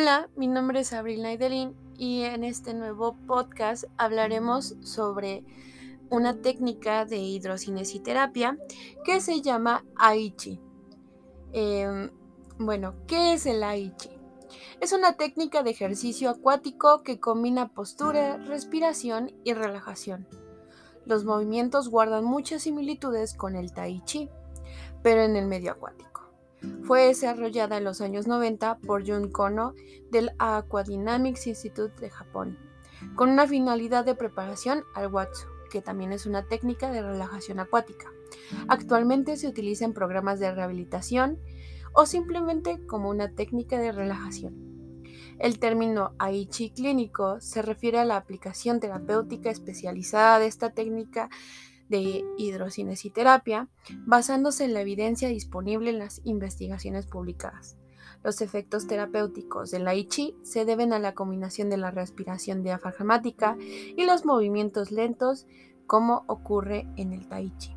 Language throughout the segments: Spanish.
Hola, mi nombre es Abril Naidelin y en este nuevo podcast hablaremos sobre una técnica de hidrocinesiterapia que se llama Aichi. Em, bueno, ¿qué es el Aichi? Es una técnica de ejercicio acuático que combina postura, respiración y relajación. Los movimientos guardan muchas similitudes con el Tai Chi, pero en el medio acuático. Fue desarrollada en los años 90 por Jun Kono del Aquadynamics Institute de Japón, con una finalidad de preparación al Watsu, que también es una técnica de relajación acuática. Actualmente se utiliza en programas de rehabilitación o simplemente como una técnica de relajación. El término Aichi clínico se refiere a la aplicación terapéutica especializada de esta técnica de hidrocinesiterapia basándose en la evidencia disponible en las investigaciones publicadas. Los efectos terapéuticos del la se deben a la combinación de la respiración diafragmática y los movimientos lentos como ocurre en el Tai Chi.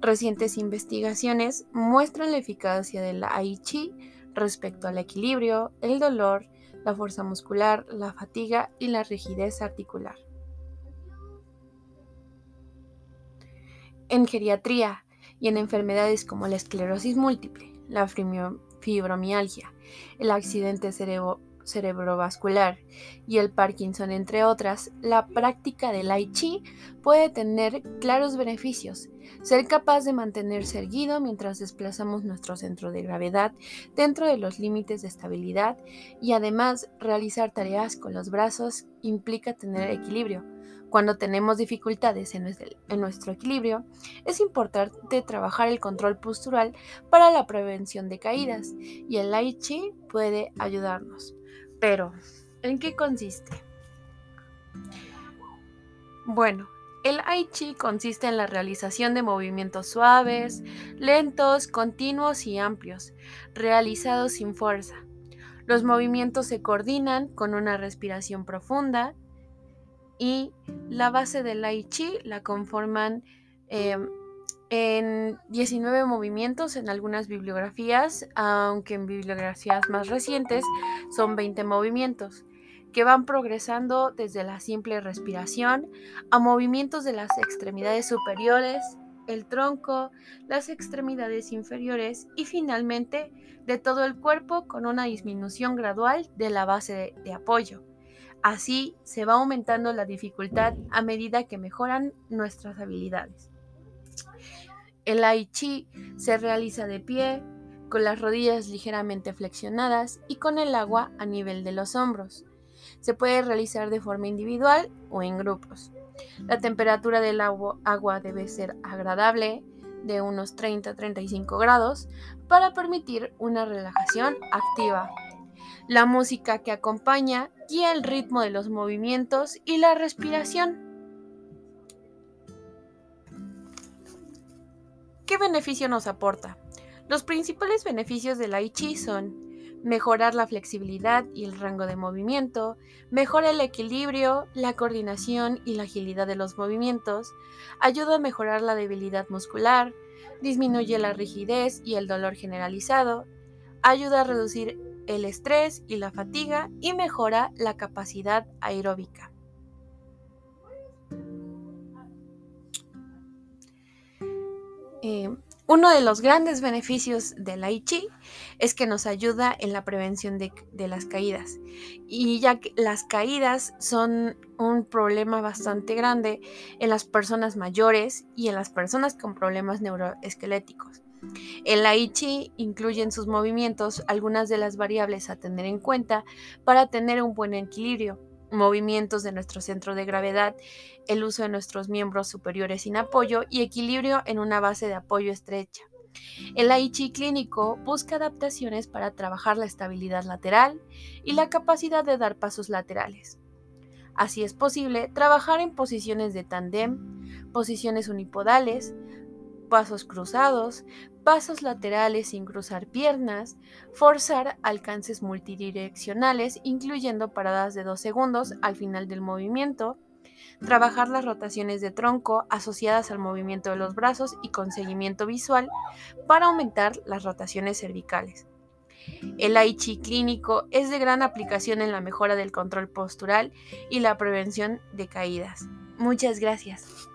Recientes investigaciones muestran la eficacia del Tai Chi respecto al equilibrio, el dolor, la fuerza muscular, la fatiga y la rigidez articular. En geriatría y en enfermedades como la esclerosis múltiple, la fibromialgia, el accidente cerebrovascular y el Parkinson, entre otras, la práctica del Tai Chi puede tener claros beneficios. Ser capaz de mantenerse erguido mientras desplazamos nuestro centro de gravedad dentro de los límites de estabilidad y además realizar tareas con los brazos implica tener equilibrio cuando tenemos dificultades en nuestro, equilibrio, es importante trabajar el control postural para la prevención de caídas y el Tai Chi puede ayudarnos. Pero, ¿en qué consiste? Bueno, el Tai Chi consiste en la realización de movimientos suaves, lentos, continuos y amplios, realizados sin fuerza. Los movimientos se coordinan con una respiración profunda y la base del Tai Chi la conforman em, en 19 movimientos en algunas bibliografías, aunque en bibliografías más recientes son 20 movimientos que van progresando desde la simple respiración a movimientos de las extremidades superiores, el tronco, las extremidades inferiores y finalmente de todo el cuerpo con una disminución gradual de la base de apoyo. Así se va aumentando la dificultad a medida que mejoran nuestras habilidades. El Tai Chi se realiza de pie, con las rodillas ligeramente flexionadas y con el agua a nivel de los hombros. Se puede realizar de forma individual o en grupos. La temperatura del agua, agua debe ser agradable, de unos 30-35 grados, para permitir una relajación activa. La música que acompaña guía el ritmo de los movimientos y la respiración. ¿Qué beneficio nos aporta? Los principales beneficios del Tai Chi son mejorar la flexibilidad y el rango de movimiento, mejora el equilibrio, la coordinación y la agilidad de los movimientos, ayuda a mejorar la debilidad muscular, disminuye la rigidez y el dolor generalizado, ayuda a reducir el estrés y la fatiga y mejora la capacidad aeróbica. Eh, uno de los grandes beneficios del Tai Chi es que nos ayuda en la prevención de, de, las caídas. Y ya que las caídas son un problema bastante grande en las personas mayores y en las personas con problemas neuroesqueléticos. El Aichi incluye en sus movimientos algunas de las variables a tener en cuenta para tener un buen equilibrio, movimientos de nuestro centro de gravedad, el uso de nuestros miembros superiores sin apoyo y equilibrio en una base de apoyo estrecha. El Aichi clínico busca adaptaciones para trabajar la estabilidad lateral y la capacidad de dar pasos laterales. Así es posible trabajar en posiciones de tandem, posiciones unipodales, pasos cruzados, pasos laterales sin cruzar piernas, forzar alcances multidireccionales, incluyendo paradas de 2 segundos al final del movimiento, trabajar las rotaciones de tronco asociadas al movimiento de los brazos y con seguimiento visual para aumentar las rotaciones cervicales. El Aichi clínico es de gran aplicación en la mejora del control postural y la prevención de caídas. Muchas gracias.